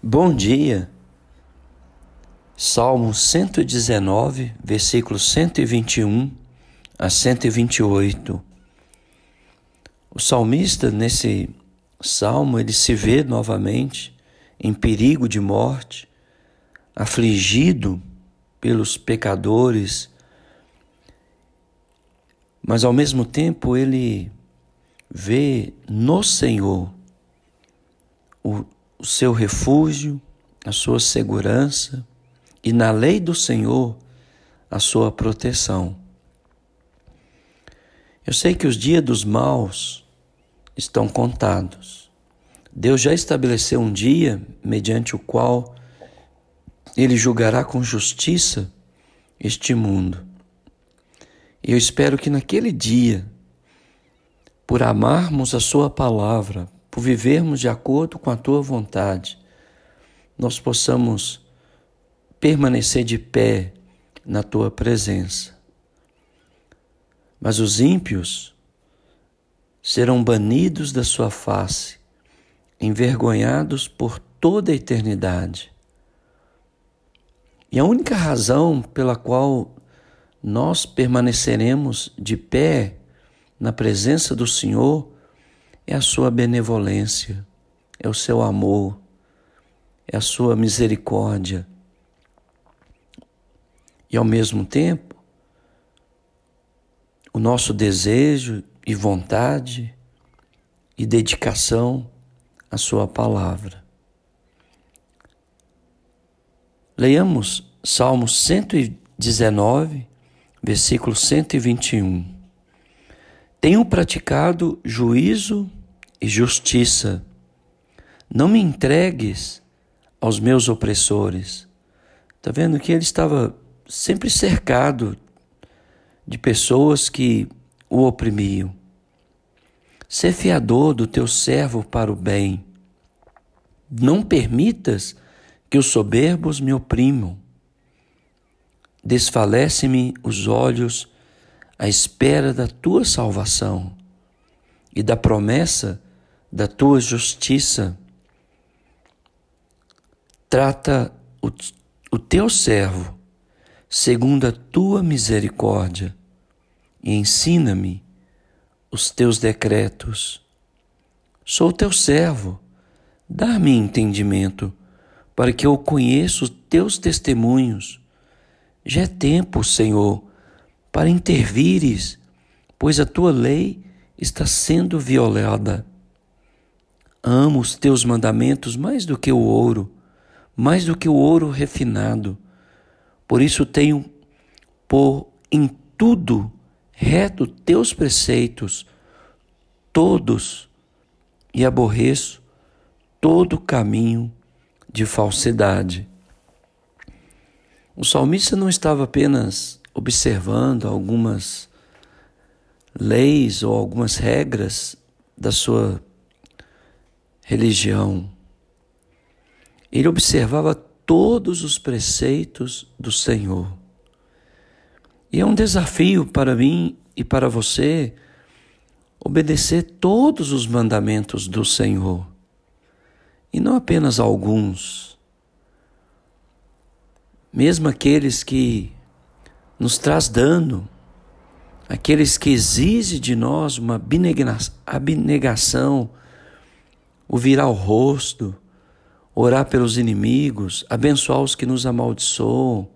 Bom dia. Salmo 119, versículos 121 a 128. O salmista, nesse salmo, ele se vê novamente em perigo de morte, afligido pelos pecadores, mas ao mesmo tempo ele vê no Senhor o o seu refúgio, a sua segurança e na lei do Senhor a sua proteção. Eu sei que os dias dos maus estão contados. Deus já estabeleceu um dia mediante o qual ele julgará com justiça este mundo. E eu espero que naquele dia, por amarmos a Sua palavra, por vivermos de acordo com a tua vontade, nós possamos permanecer de pé na tua presença. Mas os ímpios serão banidos da sua face, envergonhados por toda a eternidade. E a única razão pela qual nós permaneceremos de pé na presença do Senhor é a sua benevolência, é o seu amor, é a sua misericórdia. E ao mesmo tempo, o nosso desejo e vontade e dedicação à Sua palavra. Leiamos Salmo 119, versículo 121. Tenho praticado juízo e justiça. Não me entregues aos meus opressores. Está vendo que ele estava sempre cercado de pessoas que o oprimiam. Ser fiador do teu servo para o bem. Não permitas que os soberbos me oprimam. Desfalece-me os olhos à espera da tua salvação e da promessa da tua justiça. Trata o, o teu servo segundo a tua misericórdia e ensina-me os teus decretos. Sou teu servo, dá-me entendimento para que eu conheça os teus testemunhos. Já é tempo, Senhor, para intervires, pois a tua lei está sendo violada. Amo os teus mandamentos mais do que o ouro, mais do que o ouro refinado. Por isso tenho por em tudo reto teus preceitos, todos, e aborreço todo caminho de falsidade. O salmista não estava apenas observando algumas leis ou algumas regras da sua religião. Ele observava todos os preceitos do Senhor. E é um desafio para mim e para você obedecer todos os mandamentos do Senhor. E não apenas alguns. Mesmo aqueles que nos traz dano, aqueles que exigem de nós uma abnegação, o virar o rosto, orar pelos inimigos, abençoar os que nos amaldiçoam,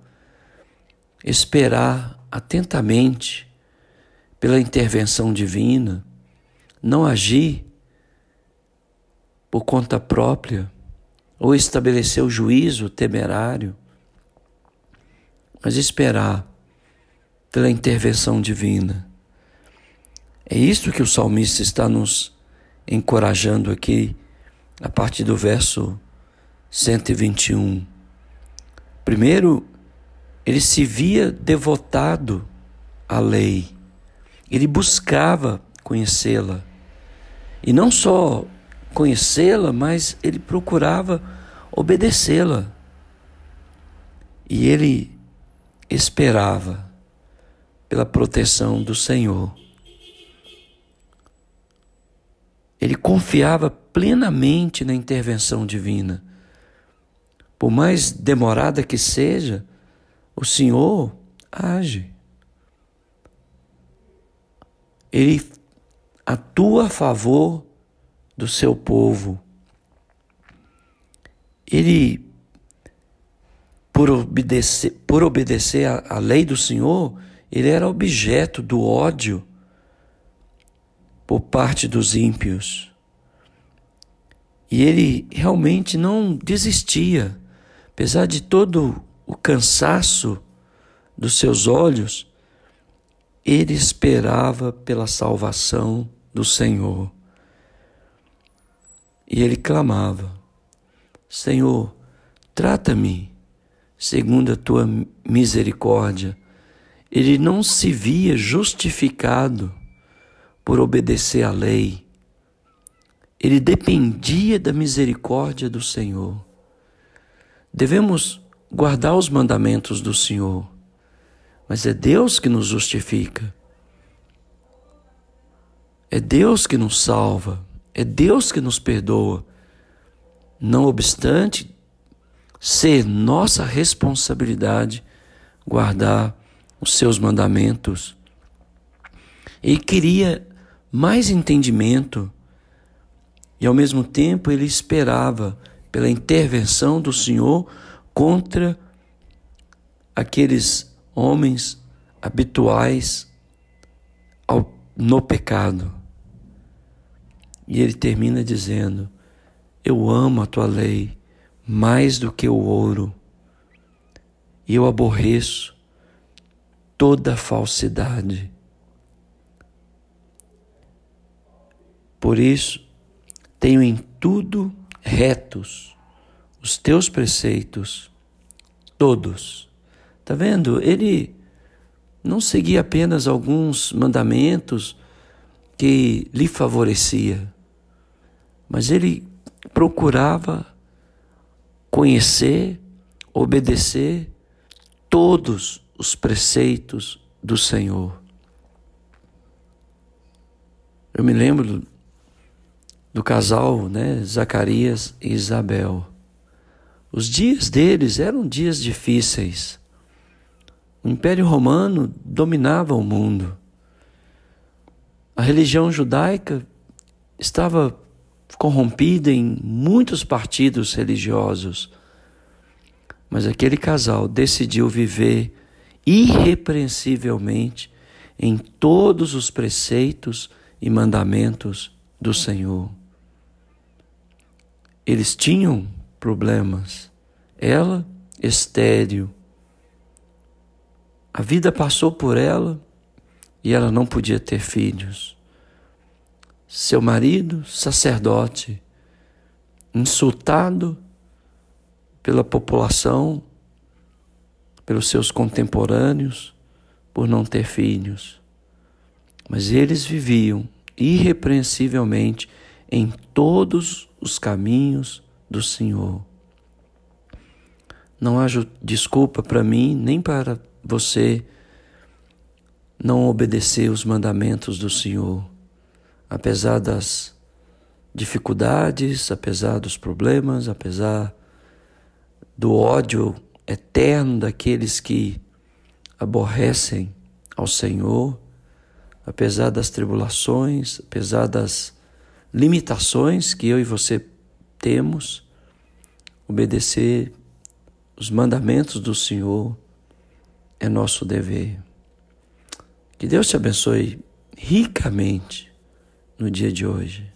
esperar atentamente pela intervenção divina, não agir por conta própria ou estabelecer o juízo temerário, mas esperar pela intervenção divina. É isso que o salmista está nos encorajando aqui a partir do verso 121. Primeiro, ele se via devotado à lei, ele buscava conhecê-la. E não só conhecê-la, mas ele procurava obedecê-la. E ele esperava pela proteção do Senhor. Ele confiava plenamente na intervenção divina, por mais demorada que seja, o Senhor age. Ele atua a favor do seu povo. Ele, por obedecer, por obedecer à lei do Senhor, ele era objeto do ódio por parte dos ímpios. E ele realmente não desistia, apesar de todo o cansaço dos seus olhos, ele esperava pela salvação do Senhor. E ele clamava: Senhor, trata-me segundo a tua misericórdia. Ele não se via justificado por obedecer à lei. Ele dependia da misericórdia do Senhor. Devemos guardar os mandamentos do Senhor, mas é Deus que nos justifica. É Deus que nos salva, é Deus que nos perdoa. Não obstante ser nossa responsabilidade guardar os seus mandamentos. Ele queria mais entendimento e ao mesmo tempo ele esperava pela intervenção do Senhor contra aqueles homens habituais ao, no pecado. E ele termina dizendo: Eu amo a tua lei mais do que o ouro, e eu aborreço toda falsidade. Por isso, tenho em tudo retos os teus preceitos, todos. Tá vendo? Ele não seguia apenas alguns mandamentos que lhe favorecia, mas ele procurava conhecer, obedecer todos os preceitos do Senhor. Eu me lembro do casal, né, Zacarias e Isabel. Os dias deles eram dias difíceis. O Império Romano dominava o mundo. A religião judaica estava corrompida em muitos partidos religiosos. Mas aquele casal decidiu viver irrepreensivelmente em todos os preceitos e mandamentos do Senhor. Eles tinham problemas. Ela, estéril. A vida passou por ela e ela não podia ter filhos. Seu marido, sacerdote, insultado pela população, pelos seus contemporâneos, por não ter filhos. Mas eles viviam irrepreensivelmente em todos os caminhos do Senhor. Não há desculpa para mim nem para você não obedecer os mandamentos do Senhor, apesar das dificuldades, apesar dos problemas, apesar do ódio eterno daqueles que aborrecem ao Senhor, apesar das tribulações, apesar das limitações que eu e você temos, obedecer os mandamentos do Senhor é nosso dever. Que Deus te abençoe ricamente no dia de hoje.